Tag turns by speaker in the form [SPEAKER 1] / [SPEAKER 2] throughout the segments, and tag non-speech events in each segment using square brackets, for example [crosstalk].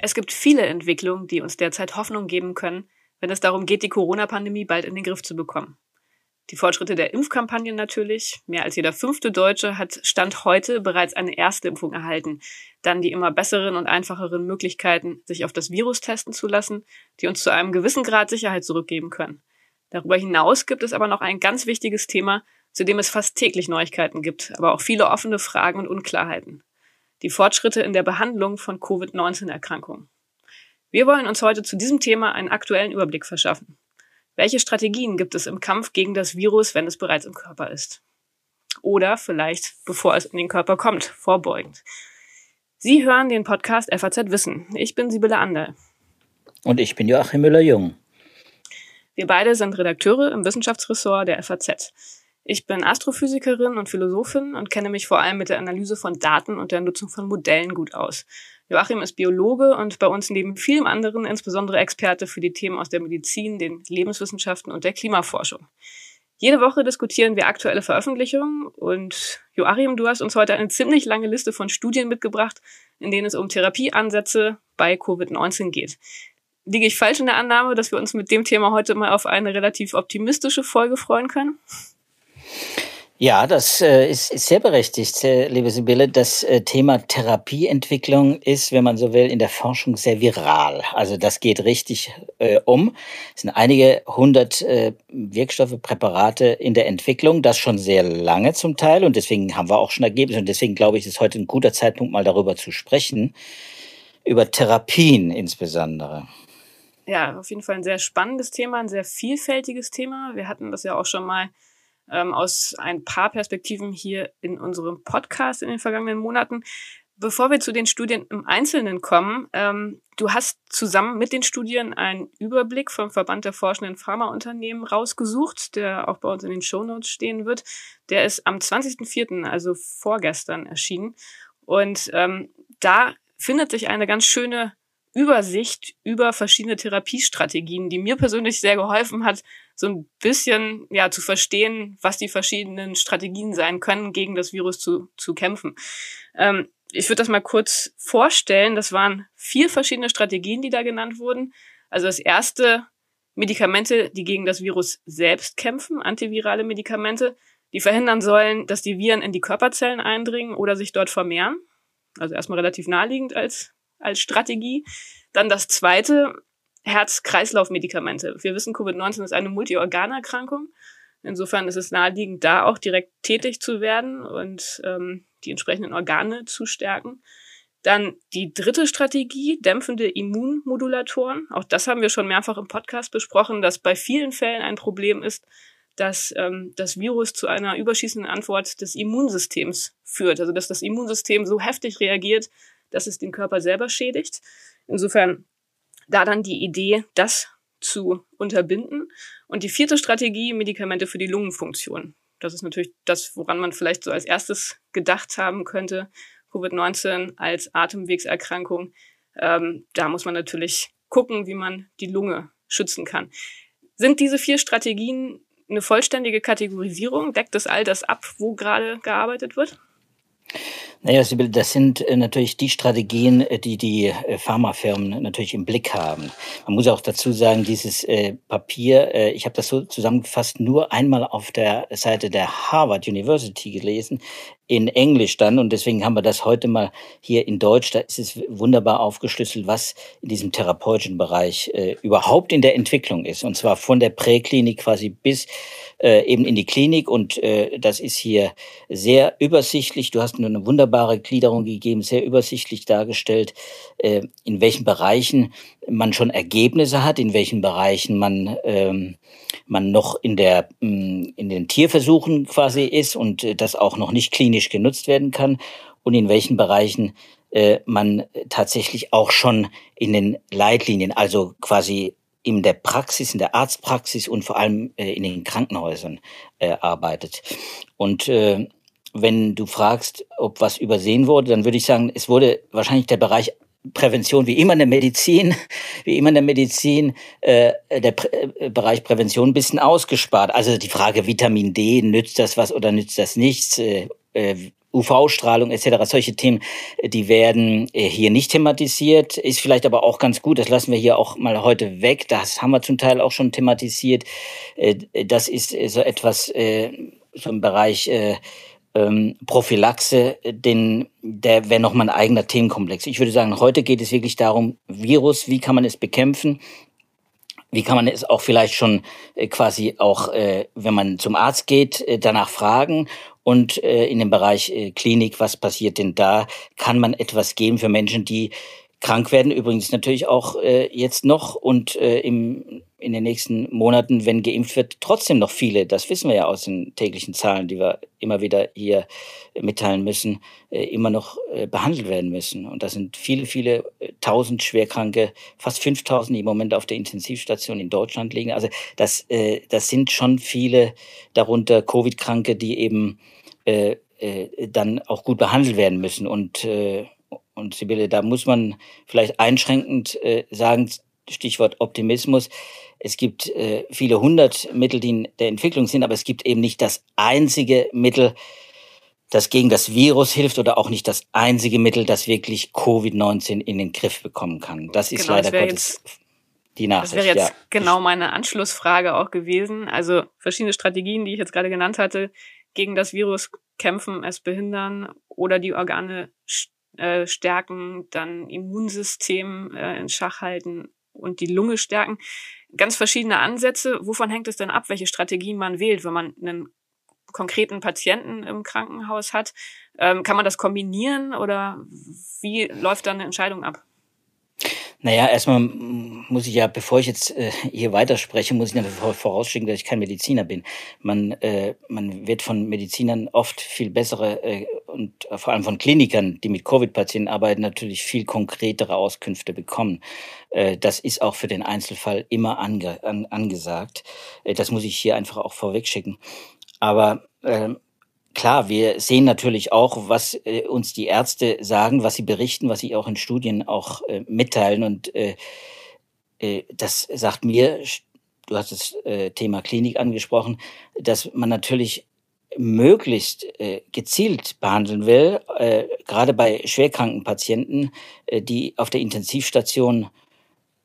[SPEAKER 1] Es gibt viele Entwicklungen, die uns derzeit Hoffnung geben können, wenn es darum geht, die Corona-Pandemie bald in den Griff zu bekommen. Die Fortschritte der Impfkampagnen natürlich. Mehr als jeder fünfte Deutsche hat Stand heute bereits eine erste Impfung erhalten. Dann die immer besseren und einfacheren Möglichkeiten, sich auf das Virus testen zu lassen, die uns zu einem gewissen Grad Sicherheit zurückgeben können. Darüber hinaus gibt es aber noch ein ganz wichtiges Thema, zu dem es fast täglich Neuigkeiten gibt, aber auch viele offene Fragen und Unklarheiten. Die Fortschritte in der Behandlung von Covid-19-Erkrankungen. Wir wollen uns heute zu diesem Thema einen aktuellen Überblick verschaffen. Welche Strategien gibt es im Kampf gegen das Virus, wenn es bereits im Körper ist? Oder vielleicht, bevor es in den Körper kommt, vorbeugend. Sie hören den Podcast FAZ Wissen. Ich bin Sibylle Anderl.
[SPEAKER 2] Und ich bin Joachim Müller-Jung.
[SPEAKER 1] Wir beide sind Redakteure im Wissenschaftsressort der FAZ. Ich bin Astrophysikerin und Philosophin und kenne mich vor allem mit der Analyse von Daten und der Nutzung von Modellen gut aus. Joachim ist Biologe und bei uns neben vielem anderen insbesondere Experte für die Themen aus der Medizin, den Lebenswissenschaften und der Klimaforschung. Jede Woche diskutieren wir aktuelle Veröffentlichungen und Joachim, du hast uns heute eine ziemlich lange Liste von Studien mitgebracht, in denen es um Therapieansätze bei Covid-19 geht. Liege ich falsch in der Annahme, dass wir uns mit dem Thema heute mal auf eine relativ optimistische Folge freuen können?
[SPEAKER 2] Ja, das äh, ist, ist sehr berechtigt, äh, liebe Sibylle. Das äh, Thema Therapieentwicklung ist, wenn man so will, in der Forschung sehr viral. Also das geht richtig äh, um. Es sind einige hundert äh, Wirkstoffe, Präparate in der Entwicklung, das schon sehr lange zum Teil. Und deswegen haben wir auch schon Ergebnisse. Und deswegen glaube ich, ist heute ein guter Zeitpunkt, mal darüber zu sprechen. Über Therapien insbesondere.
[SPEAKER 1] Ja, auf jeden Fall ein sehr spannendes Thema, ein sehr vielfältiges Thema. Wir hatten das ja auch schon mal ähm, aus ein paar Perspektiven hier in unserem Podcast in den vergangenen Monaten. Bevor wir zu den Studien im Einzelnen kommen, ähm, du hast zusammen mit den Studien einen Überblick vom Verband der forschenden Pharmaunternehmen rausgesucht, der auch bei uns in den Shownotes stehen wird. Der ist am 20.04., also vorgestern erschienen. Und ähm, da findet sich eine ganz schöne Übersicht über verschiedene Therapiestrategien, die mir persönlich sehr geholfen hat, so ein bisschen ja zu verstehen, was die verschiedenen Strategien sein können, gegen das Virus zu, zu kämpfen. Ähm, ich würde das mal kurz vorstellen. Das waren vier verschiedene Strategien, die da genannt wurden. Also das erste Medikamente, die gegen das Virus selbst kämpfen, antivirale Medikamente, die verhindern sollen, dass die Viren in die Körperzellen eindringen oder sich dort vermehren. Also erstmal relativ naheliegend als als Strategie. Dann das zweite, Herz-Kreislauf-Medikamente. Wir wissen, Covid-19 ist eine Multiorganerkrankung. Insofern ist es naheliegend, da auch direkt tätig zu werden und ähm, die entsprechenden Organe zu stärken. Dann die dritte Strategie, dämpfende Immunmodulatoren. Auch das haben wir schon mehrfach im Podcast besprochen, dass bei vielen Fällen ein Problem ist, dass ähm, das Virus zu einer überschießenden Antwort des Immunsystems führt. Also dass das Immunsystem so heftig reagiert, dass es den Körper selber schädigt. Insofern da dann die Idee, das zu unterbinden. Und die vierte Strategie, Medikamente für die Lungenfunktion. Das ist natürlich das, woran man vielleicht so als erstes gedacht haben könnte. Covid-19 als Atemwegserkrankung. Ähm, da muss man natürlich gucken, wie man die Lunge schützen kann. Sind diese vier Strategien eine vollständige Kategorisierung? Deckt das all das ab, wo gerade gearbeitet wird?
[SPEAKER 2] Naja, Sibyl, das sind äh, natürlich die Strategien, äh, die die äh, Pharmafirmen natürlich im Blick haben. Man muss auch dazu sagen, dieses Papier, ich habe das so zusammengefasst nur einmal auf der Seite der Harvard University gelesen, in Englisch dann und deswegen haben wir das heute mal hier in Deutsch. Da ist es wunderbar aufgeschlüsselt, was in diesem therapeutischen Bereich überhaupt in der Entwicklung ist und zwar von der Präklinik quasi bis äh, eben in die Klinik und äh, das ist hier sehr übersichtlich. Du hast nur eine wunderbare Gliederung gegeben, sehr übersichtlich dargestellt, äh, in welchen Bereichen man schon Ergebnisse hat, in welchen Bereichen man ähm, man noch in der mm, in den Tierversuchen quasi ist und äh, das auch noch nicht klinisch genutzt werden kann und in welchen Bereichen äh, man tatsächlich auch schon in den Leitlinien, also quasi in der Praxis, in der Arztpraxis und vor allem äh, in den Krankenhäusern äh, arbeitet. Und äh, wenn du fragst, ob was übersehen wurde, dann würde ich sagen, es wurde wahrscheinlich der Bereich Prävention, wie immer in der Medizin, [laughs] wie immer in der Medizin, äh, der äh, Bereich Prävention ein bisschen ausgespart. Also die Frage Vitamin D, nützt das was oder nützt das nichts? UV-Strahlung etc. Solche Themen, die werden äh, hier nicht thematisiert. Ist vielleicht aber auch ganz gut. Das lassen wir hier auch mal heute weg. Das haben wir zum Teil auch schon thematisiert. Äh, das ist so etwas so im Bereich ähm, Prophylaxe, den, der wäre nochmal ein eigener Themenkomplex. Ich würde sagen, heute geht es wirklich darum, Virus, wie kann man es bekämpfen? Wie kann man es auch vielleicht schon äh, quasi auch, äh, wenn man zum Arzt geht, äh, danach fragen? Und äh, in dem Bereich äh, Klinik, was passiert denn da? Kann man etwas geben für Menschen, die krank werden? Übrigens natürlich auch äh, jetzt noch und äh, im in den nächsten Monaten, wenn geimpft wird, trotzdem noch viele, das wissen wir ja aus den täglichen Zahlen, die wir immer wieder hier mitteilen müssen, äh, immer noch äh, behandelt werden müssen. Und das sind viele, viele äh, tausend Schwerkranke, fast 5000, die im Moment auf der Intensivstation in Deutschland liegen. Also das, das sind schon viele, darunter Covid-Kranke, die eben dann auch gut behandelt werden müssen. Und, und Sibylle, da muss man vielleicht einschränkend sagen, Stichwort Optimismus, es gibt äh, viele hundert Mittel, die in der Entwicklung sind, aber es gibt eben nicht das einzige Mittel, das gegen das Virus hilft oder auch nicht das einzige Mittel, das wirklich Covid-19 in den Griff bekommen kann. Das ist genau, leider das Gottes jetzt, die Nachricht.
[SPEAKER 1] Das wäre jetzt ja. genau meine Anschlussfrage auch gewesen. Also verschiedene Strategien, die ich jetzt gerade genannt hatte, gegen das Virus kämpfen, es behindern oder die Organe äh, stärken, dann Immunsystem äh, in Schach halten und die Lunge stärken ganz verschiedene Ansätze. Wovon hängt es denn ab, welche Strategien man wählt, wenn man einen konkreten Patienten im Krankenhaus hat? Ähm, kann man das kombinieren oder wie läuft dann eine Entscheidung ab?
[SPEAKER 2] Naja, erstmal muss ich ja, bevor ich jetzt äh, hier weiterspreche, muss ich natürlich vorausschicken, dass ich kein Mediziner bin. Man, äh, man wird von Medizinern oft viel bessere äh, und vor allem von Klinikern, die mit Covid-Patienten arbeiten, natürlich viel konkretere Auskünfte bekommen. Äh, das ist auch für den Einzelfall immer ange an, angesagt. Äh, das muss ich hier einfach auch vorwegschicken. Aber äh, Klar, wir sehen natürlich auch, was äh, uns die Ärzte sagen, was sie berichten, was sie auch in Studien auch äh, mitteilen. Und äh, äh, das sagt mir, du hast das äh, Thema Klinik angesprochen, dass man natürlich möglichst äh, gezielt behandeln will, äh, gerade bei schwerkranken Patienten, die auf der Intensivstation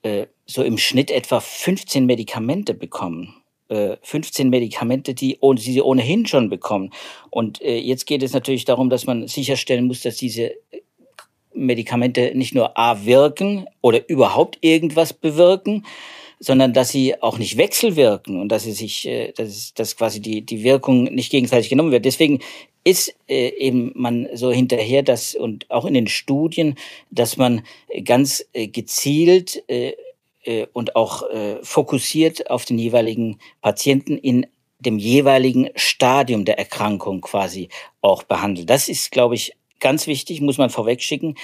[SPEAKER 2] äh, so im Schnitt etwa 15 Medikamente bekommen. 15 äh, Medikamente, die, die sie ohnehin schon bekommen. Und äh, jetzt geht es natürlich darum, dass man sicherstellen muss, dass diese Medikamente nicht nur A wirken oder überhaupt irgendwas bewirken, sondern dass sie auch nicht wechselwirken und dass sie sich, äh, dass, dass quasi die, die Wirkung nicht gegenseitig genommen wird. Deswegen ist äh, eben man so hinterher, dass und auch in den Studien, dass man ganz äh, gezielt äh, und auch äh, fokussiert auf den jeweiligen Patienten in dem jeweiligen Stadium der Erkrankung quasi auch behandelt. Das ist, glaube ich, ganz wichtig, muss man vorwegschicken.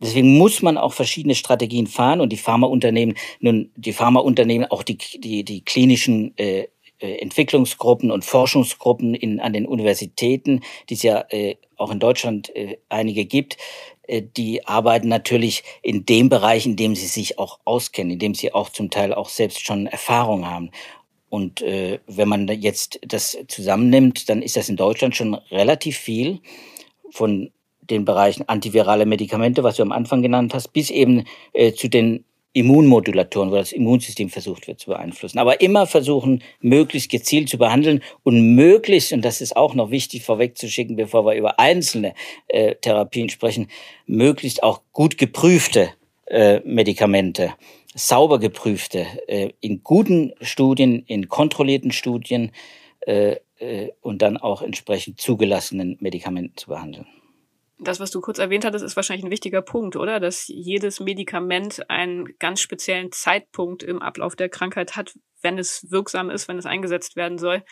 [SPEAKER 2] Deswegen muss man auch verschiedene Strategien fahren und die Pharmaunternehmen, nun die Pharmaunternehmen, auch die, die, die klinischen äh, äh Entwicklungsgruppen und Forschungsgruppen in, an den Universitäten, die es ja äh, auch in Deutschland äh, einige gibt, die arbeiten natürlich in dem Bereich, in dem sie sich auch auskennen, in dem sie auch zum Teil auch selbst schon Erfahrung haben. Und äh, wenn man jetzt das zusammennimmt, dann ist das in Deutschland schon relativ viel von den Bereichen antivirale Medikamente, was du am Anfang genannt hast, bis eben äh, zu den Immunmodulatoren, wo das Immunsystem versucht wird zu beeinflussen. Aber immer versuchen, möglichst gezielt zu behandeln und möglichst, und das ist auch noch wichtig vorwegzuschicken, bevor wir über einzelne äh, Therapien sprechen, möglichst auch gut geprüfte äh, Medikamente, sauber geprüfte, äh, in guten Studien, in kontrollierten Studien äh, äh, und dann auch entsprechend zugelassenen Medikamenten zu behandeln
[SPEAKER 1] das, was du kurz erwähnt hattest, ist wahrscheinlich ein wichtiger Punkt, oder? Dass jedes Medikament einen ganz speziellen Zeitpunkt im Ablauf der Krankheit hat, wenn es wirksam ist, wenn es eingesetzt werden soll.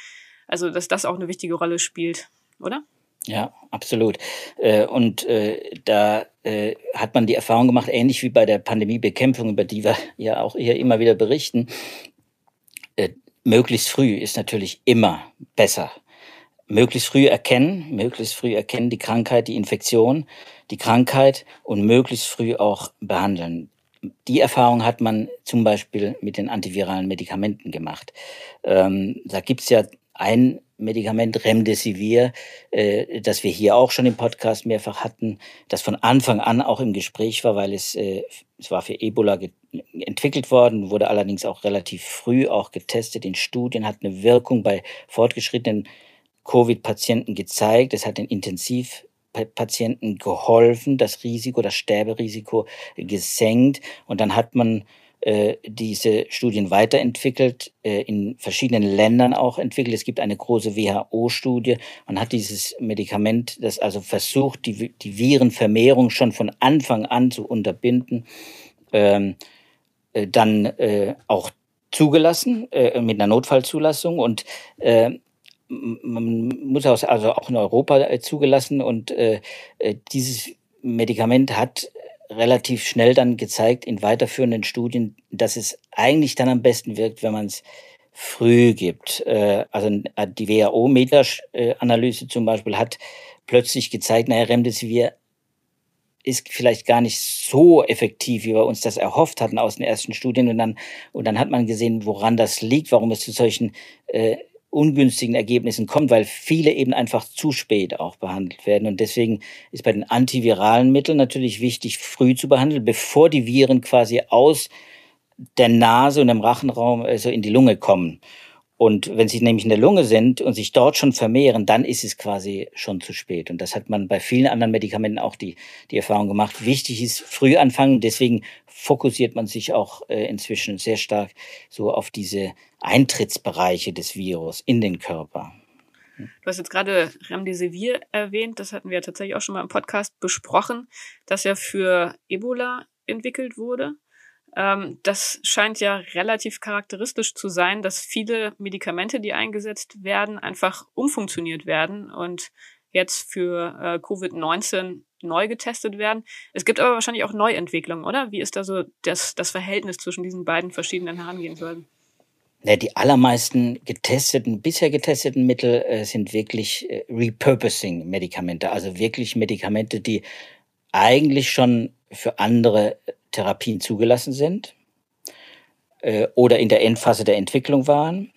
[SPEAKER 1] Also, dass das auch eine wichtige Rolle spielt, oder?
[SPEAKER 2] Ja, absolut. Äh, und äh, da äh, hat man die Erfahrung gemacht, ähnlich wie bei der Pandemiebekämpfung, über die wir [laughs] ja auch hier immer wieder berichten. Möglichst früh ist natürlich immer besser möglichst früh erkennen, möglichst früh erkennen die Krankheit, die Infektion, die Krankheit und möglichst früh auch behandeln. Die Erfahrung hat man zum Beispiel mit den antiviralen Medikamenten gemacht. Ähm, da gibt's ja ein Medikament Remdesivir, äh, das wir hier auch schon im Podcast mehrfach hatten, das von Anfang an auch im Gespräch war, weil es, äh, es war für Ebola entwickelt worden, wurde allerdings auch relativ früh auch getestet in Studien, hat eine Wirkung bei fortgeschrittenen Covid-Patienten gezeigt. Es hat den Intensivpatienten geholfen, das Risiko, das Sterberisiko gesenkt. Und dann hat man äh, diese Studien weiterentwickelt, äh, in verschiedenen Ländern auch entwickelt. Es gibt eine große WHO-Studie. Man hat dieses Medikament, das also versucht, die, die Virenvermehrung schon von Anfang an zu unterbinden, ähm, äh, dann äh, auch zugelassen äh, mit einer Notfallzulassung und äh, man muss also auch in Europa äh, zugelassen und äh, dieses Medikament hat relativ schnell dann gezeigt in weiterführenden Studien, dass es eigentlich dann am besten wirkt, wenn man es früh gibt. Äh, also äh, die WHO-Meta-Analyse zum Beispiel hat plötzlich gezeigt, naja, Remdesivir ist vielleicht gar nicht so effektiv, wie wir uns das erhofft hatten aus den ersten Studien. Und dann, und dann hat man gesehen, woran das liegt, warum es zu solchen äh, ungünstigen Ergebnissen kommt, weil viele eben einfach zu spät auch behandelt werden. Und deswegen ist bei den antiviralen Mitteln natürlich wichtig, früh zu behandeln, bevor die Viren quasi aus der Nase und dem Rachenraum also in die Lunge kommen. Und wenn sie nämlich in der Lunge sind und sich dort schon vermehren, dann ist es quasi schon zu spät. Und das hat man bei vielen anderen Medikamenten auch die, die Erfahrung gemacht. Wichtig ist früh anfangen. Deswegen fokussiert man sich auch äh, inzwischen sehr stark so auf diese Eintrittsbereiche des Virus in den Körper.
[SPEAKER 1] Du hast jetzt gerade Remdesivir erwähnt. Das hatten wir tatsächlich auch schon mal im Podcast besprochen, dass ja für Ebola entwickelt wurde. Ähm, das scheint ja relativ charakteristisch zu sein, dass viele Medikamente, die eingesetzt werden, einfach umfunktioniert werden und jetzt für äh, Covid-19 neu getestet werden. Es gibt aber wahrscheinlich auch Neuentwicklungen, oder? Wie ist da so das, das Verhältnis zwischen diesen beiden verschiedenen Herangehensweisen?
[SPEAKER 2] Ja, die allermeisten getesteten, bisher getesteten Mittel äh, sind wirklich äh, Repurposing-Medikamente, also wirklich Medikamente, die eigentlich schon für andere Therapien zugelassen sind äh, oder in der Endphase der Entwicklung waren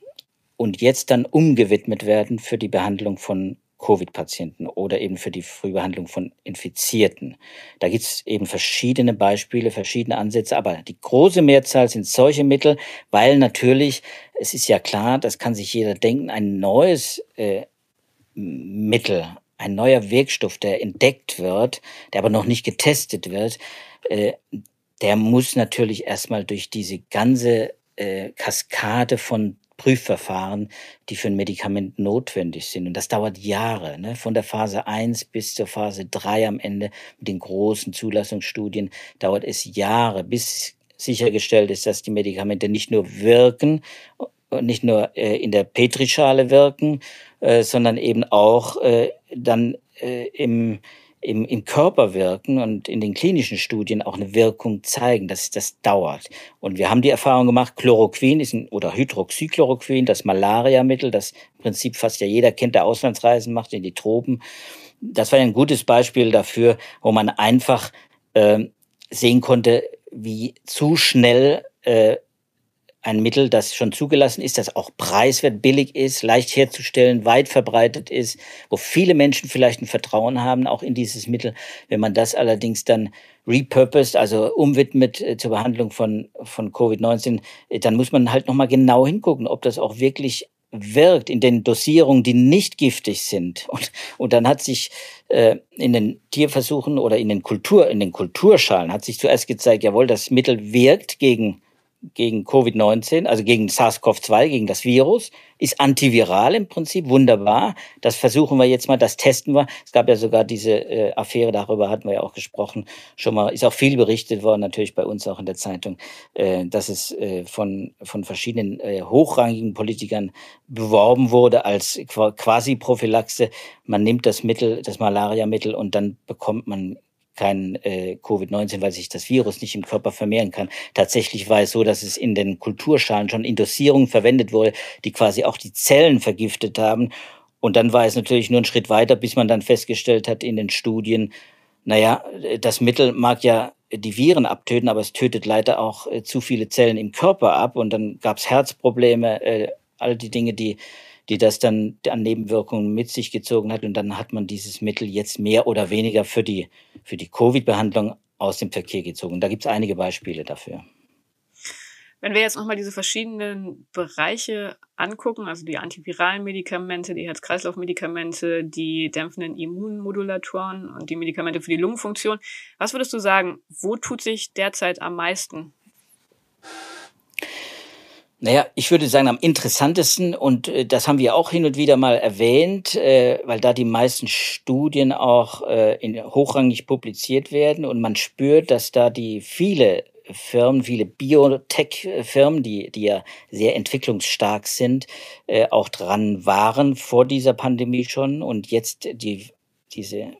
[SPEAKER 2] und jetzt dann umgewidmet werden für die Behandlung von Covid-Patienten oder eben für die Frühbehandlung von Infizierten. Da gibt es eben verschiedene Beispiele, verschiedene Ansätze, aber die große Mehrzahl sind solche Mittel, weil natürlich, es ist ja klar, das kann sich jeder denken, ein neues äh, Mittel, ein neuer Wirkstoff, der entdeckt wird, der aber noch nicht getestet wird, äh, der muss natürlich erstmal durch diese ganze äh, Kaskade von Prüfverfahren, die für ein Medikament notwendig sind. Und das dauert Jahre, ne? von der Phase 1 bis zur Phase 3 am Ende mit den großen Zulassungsstudien dauert es Jahre, bis sichergestellt ist, dass die Medikamente nicht nur wirken, nicht nur äh, in der Petrischale wirken, äh, sondern eben auch äh, dann äh, im im, im Körper wirken und in den klinischen Studien auch eine Wirkung zeigen. Das, das dauert. Und wir haben die Erfahrung gemacht, Chloroquin ist ein, oder Hydroxychloroquin, das Malariamittel, das im Prinzip fast ja jeder kennt, der Auslandsreisen macht in die Tropen. Das war ein gutes Beispiel dafür, wo man einfach äh, sehen konnte, wie zu schnell äh, ein Mittel, das schon zugelassen ist, das auch preiswert, billig ist, leicht herzustellen, weit verbreitet ist, wo viele Menschen vielleicht ein Vertrauen haben, auch in dieses Mittel. Wenn man das allerdings dann repurposed, also umwidmet äh, zur Behandlung von, von Covid-19, äh, dann muss man halt nochmal genau hingucken, ob das auch wirklich wirkt in den Dosierungen, die nicht giftig sind. [laughs] Und, und dann hat sich äh, in den Tierversuchen oder in den Kultur, in den Kulturschalen hat sich zuerst gezeigt, jawohl, das Mittel wirkt gegen gegen Covid-19, also gegen SARS-CoV-2, gegen das Virus, ist antiviral im Prinzip, wunderbar. Das versuchen wir jetzt mal, das testen wir. Es gab ja sogar diese äh, Affäre, darüber hatten wir ja auch gesprochen, schon mal, ist auch viel berichtet worden, natürlich bei uns auch in der Zeitung, äh, dass es äh, von, von verschiedenen äh, hochrangigen Politikern beworben wurde als quasi Prophylaxe. Man nimmt das Mittel, das Malariamittel und dann bekommt man kein äh, Covid-19, weil sich das Virus nicht im Körper vermehren kann. Tatsächlich war es so, dass es in den Kulturschalen schon in Dosierungen verwendet wurde, die quasi auch die Zellen vergiftet haben. Und dann war es natürlich nur ein Schritt weiter, bis man dann festgestellt hat in den Studien, naja, das Mittel mag ja die Viren abtöten, aber es tötet leider auch äh, zu viele Zellen im Körper ab. Und dann gab es Herzprobleme, äh, all die Dinge, die die das dann an Nebenwirkungen mit sich gezogen hat. Und dann hat man dieses Mittel jetzt mehr oder weniger für die, für die Covid-Behandlung aus dem Verkehr gezogen. Da gibt es einige Beispiele dafür.
[SPEAKER 1] Wenn wir jetzt nochmal diese verschiedenen Bereiche angucken, also die antiviralen Medikamente, die Herz-Kreislauf-Medikamente, die dämpfenden Immunmodulatoren und die Medikamente für die Lungenfunktion, was würdest du sagen, wo tut sich derzeit am meisten?
[SPEAKER 2] Naja, ich würde sagen, am interessantesten, und äh, das haben wir auch hin und wieder mal erwähnt, äh, weil da die meisten Studien auch äh, in, hochrangig publiziert werden und man spürt, dass da die viele Firmen, viele Biotech-Firmen, die, die ja sehr entwicklungsstark sind, äh, auch dran waren vor dieser Pandemie schon und jetzt die, diese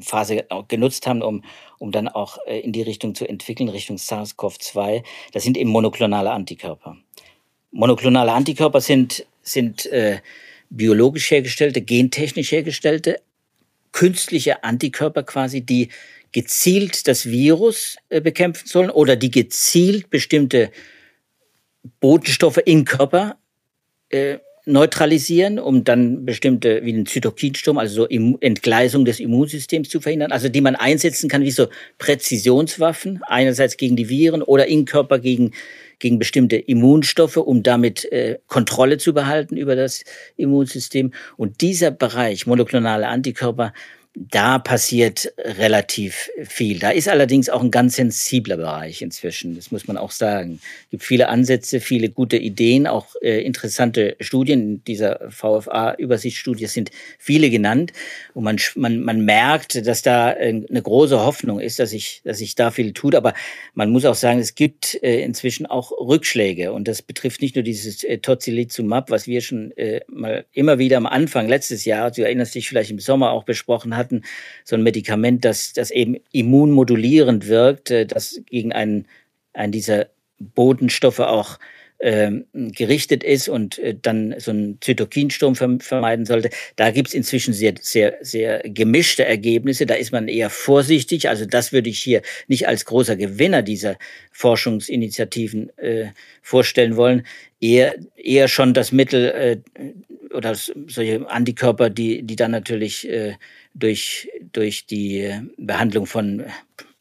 [SPEAKER 2] Phase genutzt haben, um, um dann auch äh, in die Richtung zu entwickeln, Richtung SARS-CoV-2. Das sind eben monoklonale Antikörper. Monoklonale Antikörper sind, sind äh, biologisch hergestellte, gentechnisch hergestellte, künstliche Antikörper quasi, die gezielt das Virus äh, bekämpfen sollen oder die gezielt bestimmte Botenstoffe im Körper äh, neutralisieren, um dann bestimmte, wie den Zytokinsturm, also so Entgleisung des Immunsystems zu verhindern, also die man einsetzen kann wie so Präzisionswaffen, einerseits gegen die Viren oder im Körper gegen, gegen bestimmte Immunstoffe, um damit äh, Kontrolle zu behalten über das Immunsystem. Und dieser Bereich, monoklonale Antikörper, da passiert relativ viel. Da ist allerdings auch ein ganz sensibler Bereich inzwischen, das muss man auch sagen. Es gibt viele Ansätze, viele gute Ideen, auch äh, interessante Studien. In dieser VFA-Übersichtsstudie sind viele genannt. Und man, man, man merkt, dass da äh, eine große Hoffnung ist, dass sich dass sich da viel tut. Aber man muss auch sagen, es gibt äh, inzwischen auch Rückschläge. Und das betrifft nicht nur dieses äh, Tocilizumab, was wir schon äh, mal immer wieder am Anfang letztes Jahr, du erinnerst dich vielleicht im Sommer auch besprochen haben, hatten, so ein Medikament, das, das eben immunmodulierend wirkt, äh, das gegen einen, einen dieser Bodenstoffe auch ähm, gerichtet ist und äh, dann so einen Zytokinsturm vermeiden sollte. Da gibt's inzwischen sehr, sehr, sehr gemischte Ergebnisse. Da ist man eher vorsichtig. Also das würde ich hier nicht als großer Gewinner dieser Forschungsinitiativen äh, vorstellen wollen. Eher, eher schon das Mittel äh, oder solche Antikörper, die, die dann natürlich äh, durch, durch die Behandlung von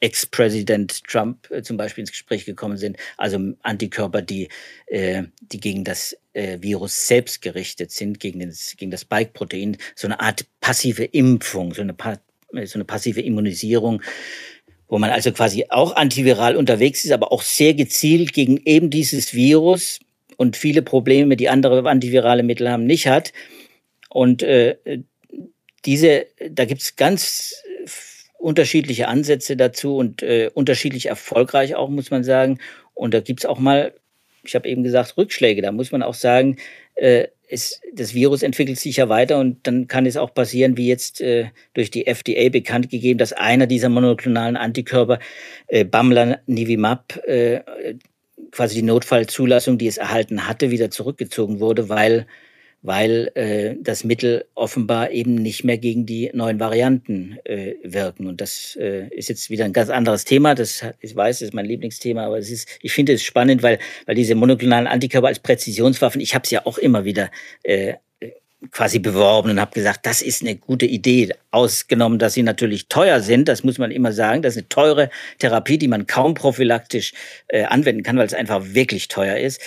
[SPEAKER 2] Ex-Präsident Trump äh, zum Beispiel ins Gespräch gekommen sind, also Antikörper, die, äh, die gegen das äh, Virus selbst gerichtet sind, gegen, den, gegen das Spike-Protein, so eine Art passive Impfung, so eine, so eine passive Immunisierung, wo man also quasi auch antiviral unterwegs ist, aber auch sehr gezielt gegen eben dieses Virus und viele Probleme, die andere antivirale Mittel haben, nicht hat. Und äh, diese, da gibt's ganz unterschiedliche Ansätze dazu und äh, unterschiedlich erfolgreich auch, muss man sagen. Und da gibt's auch mal, ich habe eben gesagt, Rückschläge. Da muss man auch sagen, äh, es, das Virus entwickelt sich ja weiter und dann kann es auch passieren, wie jetzt äh, durch die FDA bekannt gegeben, dass einer dieser monoklonalen Antikörper, äh, Bamlanivimab, äh, quasi die Notfallzulassung, die es erhalten hatte, wieder zurückgezogen wurde, weil weil äh, das Mittel offenbar eben nicht mehr gegen die neuen Varianten äh, wirken. Und das äh, ist jetzt wieder ein ganz anderes Thema. Das ich weiß, das ist mein Lieblingsthema, aber es ist, ich finde es spannend, weil, weil diese monoklonalen Antikörper als Präzisionswaffen, ich habe es ja auch immer wieder äh, quasi beworben und habe gesagt, das ist eine gute Idee. Ausgenommen, dass sie natürlich teuer sind, das muss man immer sagen. Das ist eine teure Therapie, die man kaum prophylaktisch äh, anwenden kann, weil es einfach wirklich teuer ist.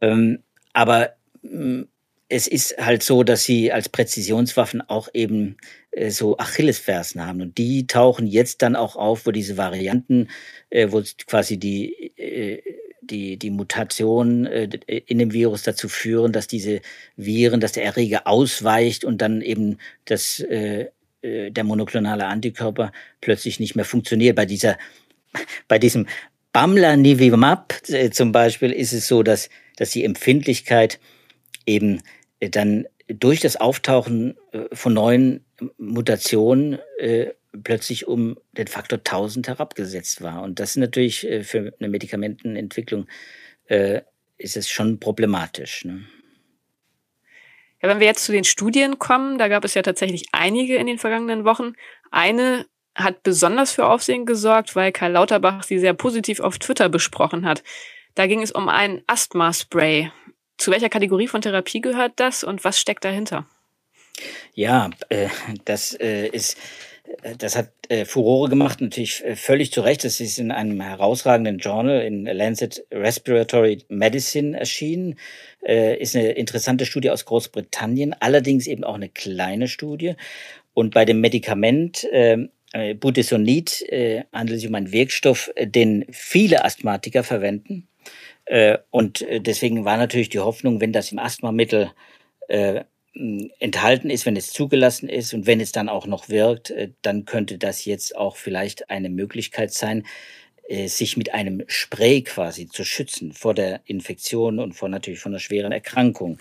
[SPEAKER 2] Ähm, aber mh, es ist halt so, dass sie als Präzisionswaffen auch eben äh, so Achillesfersen haben. Und die tauchen jetzt dann auch auf, wo diese Varianten, äh, wo quasi die, äh, die, die Mutationen in dem Virus dazu führen, dass diese Viren, dass der Erreger ausweicht und dann eben das, der monoklonale Antikörper plötzlich nicht mehr funktioniert. Bei dieser, [laughs] bei diesem Bamlanivimab zum Beispiel ist es so, dass, dass die Empfindlichkeit eben äh, dann durch das Auftauchen äh, von neuen Mutationen äh, plötzlich um den Faktor 1000 herabgesetzt war. Und das ist natürlich für eine Medikamentenentwicklung ist es schon problematisch. Ne?
[SPEAKER 1] Ja, wenn wir jetzt zu den Studien kommen, da gab es ja tatsächlich einige in den vergangenen Wochen. Eine hat besonders für Aufsehen gesorgt, weil Karl Lauterbach sie sehr positiv auf Twitter besprochen hat. Da ging es um ein Asthma-Spray, Zu welcher Kategorie von Therapie gehört das und was steckt dahinter?
[SPEAKER 2] Ja, äh, das äh, ist äh, das hat äh, Furore gemacht, natürlich äh, völlig zu Recht. Das ist in einem herausragenden Journal in Lancet Respiratory Medicine erschienen. Äh, ist eine interessante Studie aus Großbritannien, allerdings eben auch eine kleine Studie. Und bei dem Medikament ähm, äh, Budesonid äh, handelt es sich um einen Wirkstoff, den viele Asthmatiker verwenden. Äh, und äh, deswegen war natürlich die Hoffnung, wenn das im Asthmamittel äh, enthalten ist, wenn es zugelassen ist und wenn es dann auch noch wirkt, dann könnte das jetzt auch vielleicht eine Möglichkeit sein, sich mit einem Spray quasi zu schützen vor der Infektion und vor natürlich von einer schweren Erkrankung.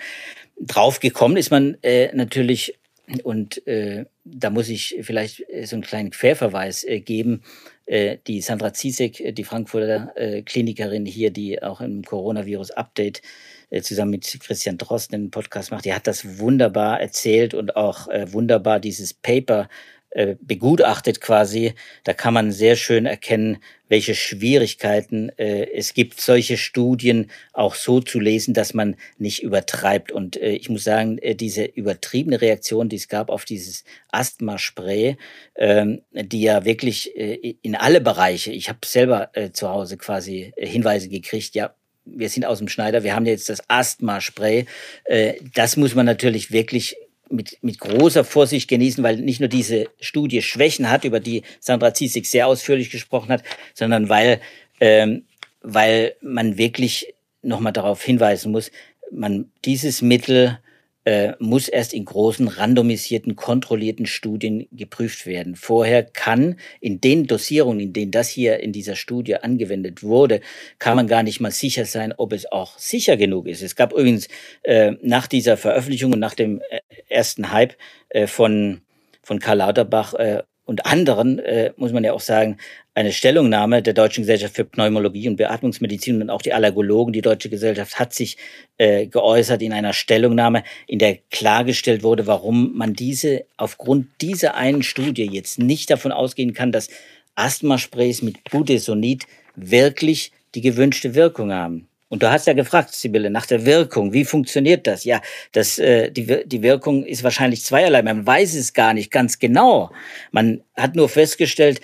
[SPEAKER 2] Draufgekommen ist man natürlich und da muss ich vielleicht so einen kleinen Querverweis geben. Äh, die Sandra Ziesek, die Frankfurter äh, Klinikerin hier, die auch im Coronavirus-Update äh, zusammen mit Christian Drosten einen Podcast macht, die hat das wunderbar erzählt und auch äh, wunderbar dieses Paper äh, begutachtet quasi. Da kann man sehr schön erkennen, welche Schwierigkeiten äh, es gibt, solche Studien auch so zu lesen, dass man nicht übertreibt. Und äh, ich muss sagen, äh, diese übertriebene Reaktion, die es gab auf dieses Asthma-Spray, ähm, die ja wirklich äh, in alle Bereiche, ich habe selber äh, zu Hause quasi äh, Hinweise gekriegt, ja, wir sind aus dem Schneider, wir haben jetzt das Asthma-Spray. Äh, das muss man natürlich wirklich mit, mit großer Vorsicht genießen, weil nicht nur diese Studie Schwächen hat, über die Sandra Ziesig sehr ausführlich gesprochen hat, sondern weil, ähm, weil man wirklich nochmal darauf hinweisen muss, man dieses Mittel äh, muss erst in großen, randomisierten, kontrollierten Studien geprüft werden. Vorher kann in den Dosierungen, in denen das hier in dieser Studie angewendet wurde, kann man gar nicht mal sicher sein, ob es auch sicher genug ist. Es gab übrigens äh, nach dieser Veröffentlichung und nach dem äh, ersten Hype äh, von, von Karl Lauterbach äh, und anderen, äh, muss man ja auch sagen, eine Stellungnahme der Deutschen Gesellschaft für Pneumologie und Beatmungsmedizin und auch die Allergologen, die Deutsche Gesellschaft hat sich äh, geäußert in einer Stellungnahme, in der klargestellt wurde, warum man diese aufgrund dieser einen Studie jetzt nicht davon ausgehen kann, dass Asthmasprays mit Budesonid wirklich die gewünschte Wirkung haben. Und du hast ja gefragt, Sibylle, nach der Wirkung. Wie funktioniert das? Ja, das, äh, die, die Wirkung ist wahrscheinlich zweierlei. Man weiß es gar nicht ganz genau. Man hat nur festgestellt,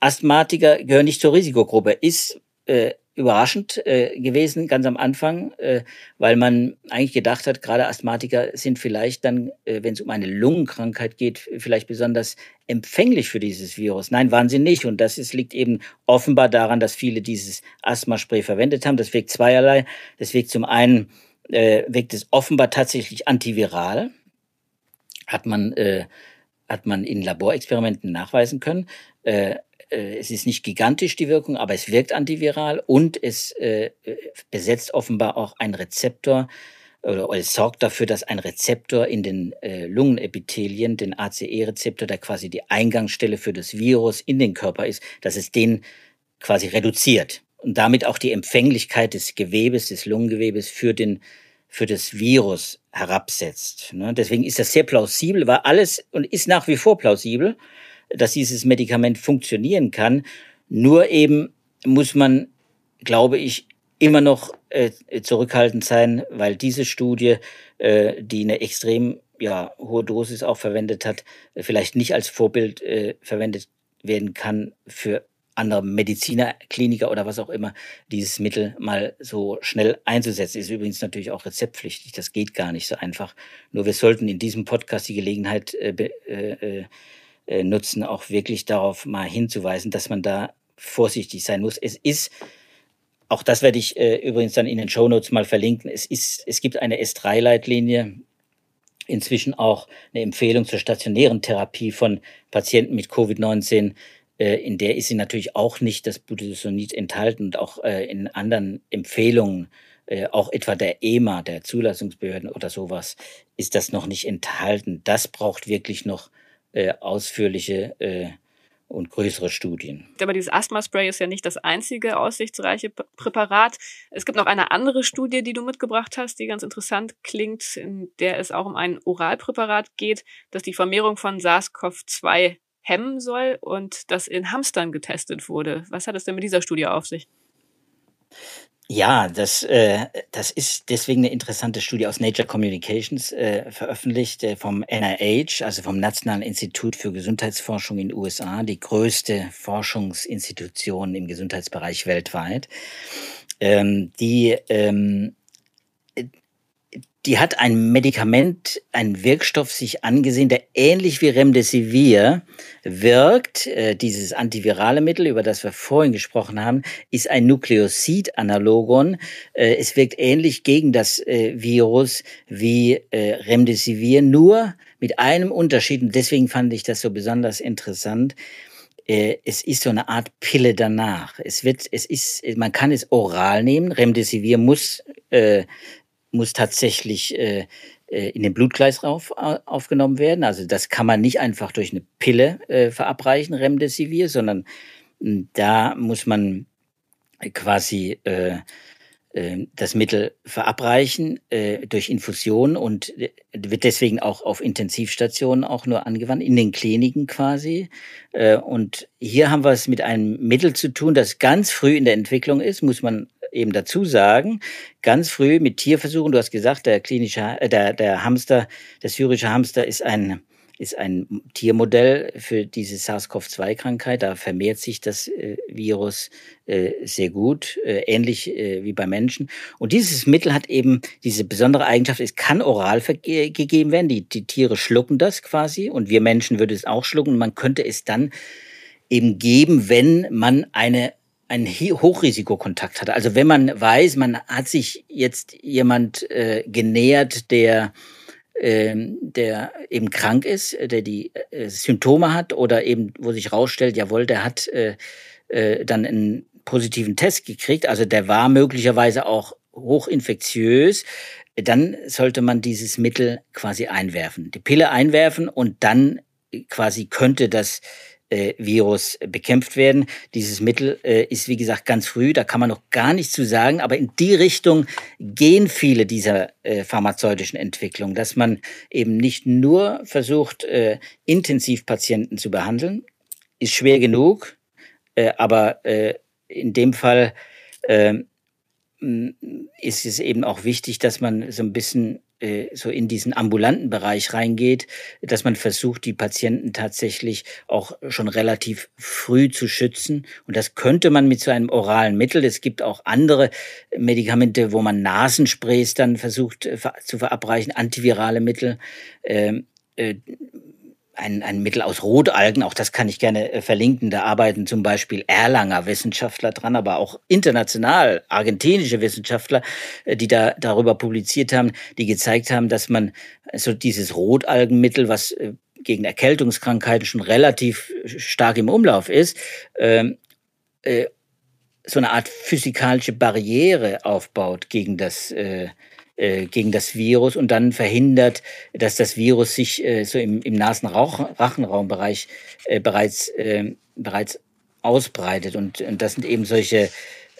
[SPEAKER 2] Asthmatiker gehören nicht zur Risikogruppe. Ist äh, überraschend äh, gewesen, ganz am Anfang, äh, weil man eigentlich gedacht hat, gerade Asthmatiker sind vielleicht dann, äh, wenn es um eine Lungenkrankheit geht, vielleicht besonders empfänglich für dieses Virus. Nein, waren sie nicht. Und das ist, liegt eben offenbar daran, dass viele dieses Asthmaspray verwendet haben. Das wirkt zweierlei. Das wirkt zum einen, äh, wirkt es offenbar tatsächlich antiviral. Hat man, äh, hat man in Laborexperimenten nachweisen können. Äh, es ist nicht gigantisch die Wirkung, aber es wirkt antiviral und es äh, besetzt offenbar auch ein Rezeptor oder, es sorgt dafür, dass ein Rezeptor in den äh, Lungenepithelien, den ACE-Rezeptor, der quasi die Eingangsstelle für das Virus in den Körper ist, dass es den quasi reduziert und damit auch die Empfänglichkeit des Gewebes, des Lungengewebes für den für das Virus herabsetzt. Ne? Deswegen ist das sehr plausibel, war alles und ist nach wie vor plausibel dass dieses Medikament funktionieren kann. Nur eben muss man, glaube ich, immer noch äh, zurückhaltend sein, weil diese Studie, äh, die eine extrem ja, hohe Dosis auch verwendet hat, vielleicht nicht als Vorbild äh, verwendet werden kann für andere Mediziner, Kliniker oder was auch immer, dieses Mittel mal so schnell einzusetzen. Ist übrigens natürlich auch rezeptpflichtig. Das geht gar nicht so einfach. Nur wir sollten in diesem Podcast die Gelegenheit äh, äh, äh nutzen, auch wirklich darauf mal hinzuweisen, dass man da vorsichtig sein muss. Es ist, auch das werde ich äh, übrigens dann in den Show Notes mal verlinken, es, ist, es gibt eine S3-Leitlinie, inzwischen auch eine Empfehlung zur stationären Therapie von Patienten mit Covid-19. Äh, in der ist sie natürlich auch nicht das Budesonid enthalten und auch äh, in anderen Empfehlungen äh, auch etwa der EMA, der Zulassungsbehörden oder sowas, ist das noch nicht enthalten. Das braucht wirklich noch äh, ausführliche äh, und größere Studien.
[SPEAKER 1] Aber dieses Asthma-Spray ist ja nicht das einzige aussichtsreiche Präparat. Es gibt noch eine andere Studie, die du mitgebracht hast, die ganz interessant klingt, in der es auch um ein Oralpräparat geht, das die Vermehrung von SARS-CoV-2 hemmen soll und das in Hamstern getestet wurde. Was hat es denn mit dieser Studie auf sich?
[SPEAKER 2] Ja, das, äh, das ist deswegen eine interessante Studie aus Nature Communications äh, veröffentlicht äh, vom NIH, also vom Nationalen Institut für Gesundheitsforschung in den USA, die größte Forschungsinstitution im Gesundheitsbereich weltweit. Ähm, die ähm, die hat ein Medikament, einen Wirkstoff sich angesehen, der ähnlich wie Remdesivir wirkt. Äh, dieses antivirale Mittel, über das wir vorhin gesprochen haben, ist ein Nukleosid-Analogon. Äh, es wirkt ähnlich gegen das äh, Virus wie Remdesivir, nur mit einem Unterschied. Und deswegen fand ich das so besonders interessant es ist so eine Art Pille danach. Es wird, es ist, man kann es oral nehmen. Remdesivir muss äh, muss tatsächlich äh, äh, in den Blutkreislauf aufgenommen werden. Also das kann man nicht einfach durch eine Pille äh, verabreichen, Remdesivir, sondern hm, da muss man quasi äh, äh, das Mittel verabreichen äh, durch Infusion und äh, wird deswegen auch auf Intensivstationen auch nur angewandt, in den Kliniken quasi. Äh, und hier haben wir es mit einem Mittel zu tun, das ganz früh in der Entwicklung ist, muss man eben dazu sagen, ganz früh mit Tierversuchen, du hast gesagt, der klinische, äh, der, der Hamster, der syrische Hamster ist ein ist ein Tiermodell für diese SARS-CoV-2-Krankheit. Da vermehrt sich das äh, Virus äh, sehr gut, äh, ähnlich äh, wie bei Menschen. Und dieses Mittel hat eben diese besondere Eigenschaft, es kann oral gegeben werden. Die, die Tiere schlucken das quasi und wir Menschen würden es auch schlucken. Man könnte es dann eben geben, wenn man eine einen Hochrisikokontakt hat. Also wenn man weiß, man hat sich jetzt jemand äh, genähert, der ähm, der eben krank ist, der die äh, Symptome hat oder eben, wo sich rausstellt, jawohl, der hat äh, äh, dann einen positiven Test gekriegt, also der war möglicherweise auch hochinfektiös, dann sollte man dieses Mittel quasi einwerfen, die Pille einwerfen und dann quasi könnte das äh, Virus bekämpft werden. Dieses Mittel äh, ist, wie gesagt, ganz früh, da kann man noch gar nichts zu sagen, aber in die Richtung gehen viele dieser äh, pharmazeutischen Entwicklungen, dass man eben nicht nur versucht, äh, Intensivpatienten zu behandeln, ist schwer genug, äh, aber äh, in dem Fall äh, ist es eben auch wichtig, dass man so ein bisschen so in diesen ambulanten Bereich reingeht, dass man versucht, die Patienten tatsächlich auch schon relativ früh zu schützen. Und das könnte man mit so einem oralen Mittel. Es gibt auch andere Medikamente, wo man Nasensprays dann versucht äh, zu verabreichen, antivirale Mittel. Ein, ein Mittel aus Rotalgen, auch das kann ich gerne äh, verlinken. Da arbeiten zum Beispiel Erlanger Wissenschaftler dran, aber auch international argentinische Wissenschaftler, äh, die da darüber publiziert haben, die gezeigt haben, dass man so dieses Rotalgenmittel, was äh, gegen Erkältungskrankheiten schon relativ stark im Umlauf ist, ähm, äh, so eine Art physikalische Barriere aufbaut gegen das äh, gegen das Virus und dann verhindert, dass das Virus sich äh, so im, im Nasenrachenraumbereich äh, bereits, äh, bereits ausbreitet. Und, und das sind eben solche,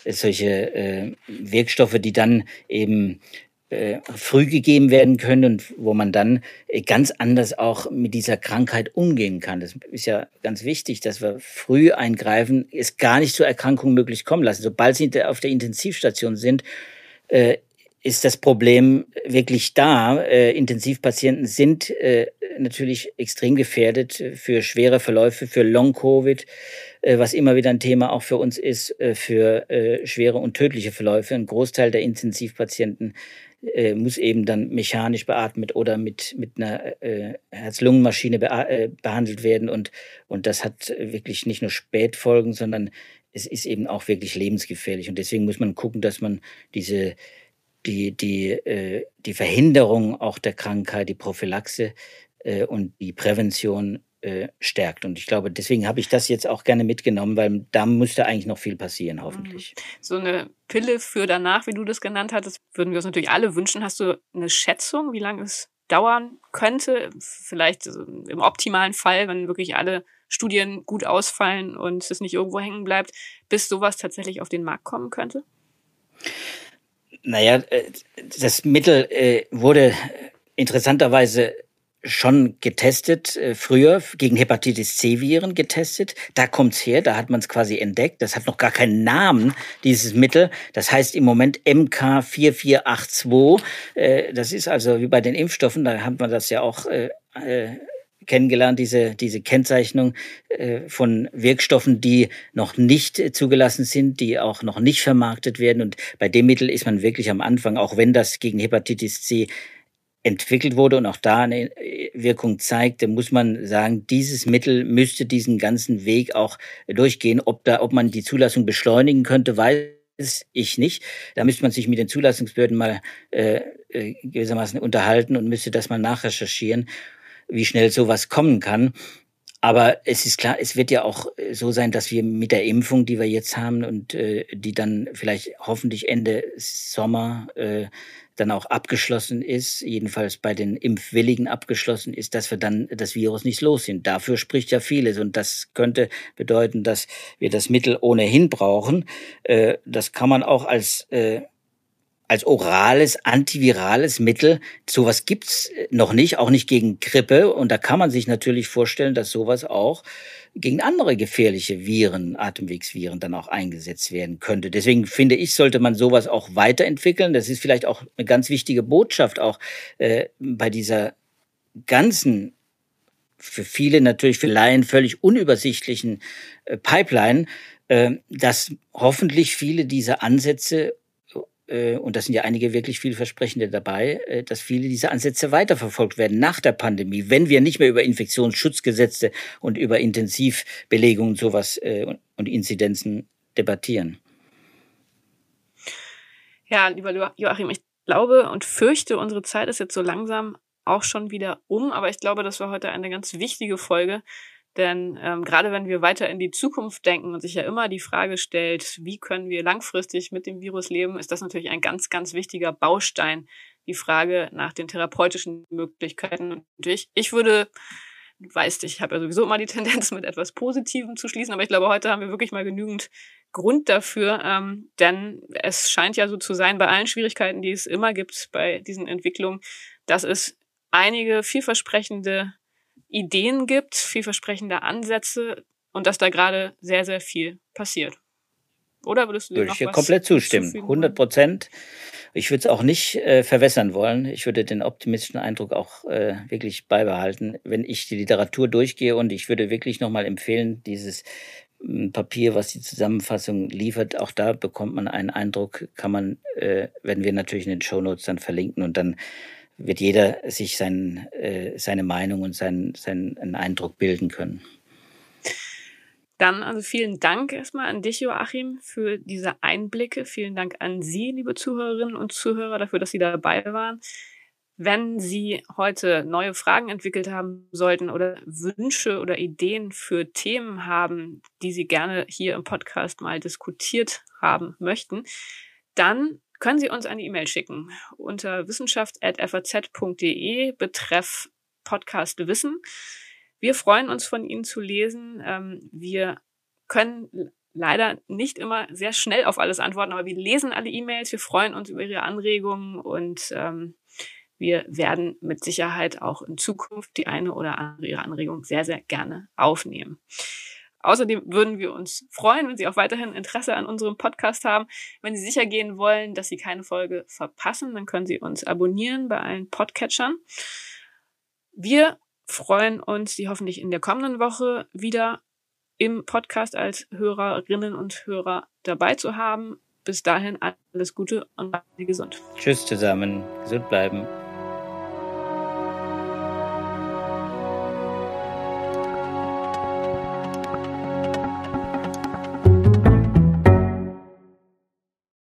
[SPEAKER 2] solche äh, Wirkstoffe, die dann eben äh, früh gegeben werden können und wo man dann äh, ganz anders auch mit dieser Krankheit umgehen kann. Das ist ja ganz wichtig, dass wir früh eingreifen, es gar nicht zur Erkrankung möglich kommen lassen. Sobald sie auf der Intensivstation sind, äh, ist das Problem wirklich da. Äh, Intensivpatienten sind äh, natürlich extrem gefährdet für schwere Verläufe, für Long-Covid, äh, was immer wieder ein Thema auch für uns ist, äh, für äh, schwere und tödliche Verläufe. Ein Großteil der Intensivpatienten äh, muss eben dann mechanisch beatmet oder mit, mit einer Herz-Lungen-Maschine be behandelt werden. Und, und das hat wirklich nicht nur Spätfolgen, sondern es ist eben auch wirklich lebensgefährlich. Und deswegen muss man gucken, dass man diese die, die, äh, die Verhinderung auch der Krankheit, die Prophylaxe äh, und die Prävention äh, stärkt. Und ich glaube, deswegen habe ich das jetzt auch gerne mitgenommen, weil da müsste eigentlich noch viel passieren, hoffentlich.
[SPEAKER 1] Mhm. So eine Pille für danach, wie du das genannt hattest, würden wir uns natürlich alle wünschen. Hast du eine Schätzung, wie lange es dauern könnte? Vielleicht im optimalen Fall, wenn wirklich alle Studien gut ausfallen und es nicht irgendwo hängen bleibt, bis sowas tatsächlich auf den Markt kommen könnte?
[SPEAKER 2] Naja, äh, das Mittel äh, wurde interessanterweise schon getestet, äh, früher gegen Hepatitis C-Viren getestet. Da kommt's her, da hat man es quasi entdeckt. Das hat noch gar keinen Namen, dieses Mittel. Das heißt im Moment MK4482. Äh, das ist also wie bei den Impfstoffen, da hat man das ja auch kennengelernt, diese, diese Kennzeichnung äh, von Wirkstoffen, die noch nicht zugelassen sind, die auch noch nicht vermarktet werden. Und bei dem Mittel ist man wirklich am Anfang, auch wenn das gegen Hepatitis C entwickelt wurde und auch da eine äh, Wirkung zeigte, muss man sagen, dieses Mittel müsste diesen ganzen Weg auch durchgehen. Ob da, ob man die Zulassung beschleunigen könnte, weiß ich nicht. Da müsste man sich mit den Zulassungsbehörden mal äh, äh gewissermaßen unterhalten und müsste das mal nachrecherchieren, wie schnell sowas kommen kann. Aber es ist klar, es wird ja auch so sein, dass wir mit der Impfung, die wir jetzt haben und äh, die dann vielleicht hoffentlich Ende Sommer äh, dann auch abgeschlossen ist, jedenfalls bei den Impfwilligen abgeschlossen ist, dass wir dann das Virus nicht los sind. Dafür spricht ja vieles und das könnte bedeuten, dass wir das Mittel ohnehin brauchen. Äh, das kann man auch als äh, als orales, antivirales Mittel. Sowas gibt's noch nicht, auch nicht gegen Grippe. Und da kann man sich natürlich vorstellen, dass sowas auch gegen andere gefährliche Viren, Atemwegsviren dann auch eingesetzt werden könnte. Deswegen finde ich, sollte man sowas auch weiterentwickeln. Das ist vielleicht auch eine ganz wichtige Botschaft auch äh, bei dieser ganzen für viele natürlich für Laien völlig unübersichtlichen äh, Pipeline, äh, dass hoffentlich viele dieser Ansätze äh, und da sind ja einige wirklich vielversprechende dabei, äh, dass viele dieser Ansätze weiterverfolgt werden nach der Pandemie, wenn wir nicht mehr über Infektionsschutzgesetze und über Intensivbelegungen sowas äh, und Inzidenzen debattieren.
[SPEAKER 1] Ja, lieber Joachim, ich glaube und fürchte, unsere Zeit ist jetzt so langsam auch schon wieder um, aber ich glaube, das war heute eine ganz wichtige Folge, denn ähm, gerade wenn wir weiter in die Zukunft denken und sich ja immer die Frage stellt, wie können wir langfristig mit dem Virus leben, ist das natürlich ein ganz, ganz wichtiger Baustein, die Frage nach den therapeutischen Möglichkeiten. Und ich, ich würde, weißt, ich habe ja sowieso immer die Tendenz, mit etwas Positivem zu schließen, aber ich glaube, heute haben wir wirklich mal genügend Grund dafür, ähm, denn es scheint ja so zu sein, bei allen Schwierigkeiten, die es immer gibt bei diesen Entwicklungen, dass es einige vielversprechende Ideen gibt, vielversprechende Ansätze und dass da gerade sehr, sehr viel passiert. Oder würdest du
[SPEAKER 2] dir Würde ich dir komplett zustimmen. 100 Prozent. Ich würde es auch nicht äh, verwässern wollen. Ich würde den optimistischen Eindruck auch äh, wirklich beibehalten, wenn ich die Literatur durchgehe und ich würde wirklich nochmal empfehlen, dieses hm, Papier, was die Zusammenfassung liefert, auch da bekommt man einen Eindruck, kann man, äh, werden wir natürlich in den Show Notes dann verlinken und dann wird jeder sich sein, äh, seine Meinung und seinen, seinen Eindruck bilden können.
[SPEAKER 1] Dann also vielen Dank erstmal an dich, Joachim, für diese Einblicke. Vielen Dank an Sie, liebe Zuhörerinnen und Zuhörer, dafür, dass Sie dabei waren. Wenn Sie heute neue Fragen entwickelt haben sollten oder Wünsche oder Ideen für Themen haben, die Sie gerne hier im Podcast mal diskutiert haben möchten, dann können Sie uns eine E-Mail schicken unter wissenschaft.faz.de betreff Podcast Wissen. Wir freuen uns von Ihnen zu lesen. Ähm, wir können leider nicht immer sehr schnell auf alles antworten, aber wir lesen alle E-Mails. Wir freuen uns über Ihre Anregungen und ähm, wir werden mit Sicherheit auch in Zukunft die eine oder andere Ihre Anregung sehr, sehr gerne aufnehmen. Außerdem würden wir uns freuen, wenn Sie auch weiterhin Interesse an unserem Podcast haben. Wenn Sie sicher gehen wollen, dass Sie keine Folge verpassen, dann können Sie uns abonnieren bei allen Podcatchern. Wir freuen uns, Sie hoffentlich in der kommenden Woche wieder im Podcast als Hörerinnen und Hörer dabei zu haben. Bis dahin alles Gute und bleiben Sie gesund.
[SPEAKER 2] Tschüss zusammen. Gesund bleiben.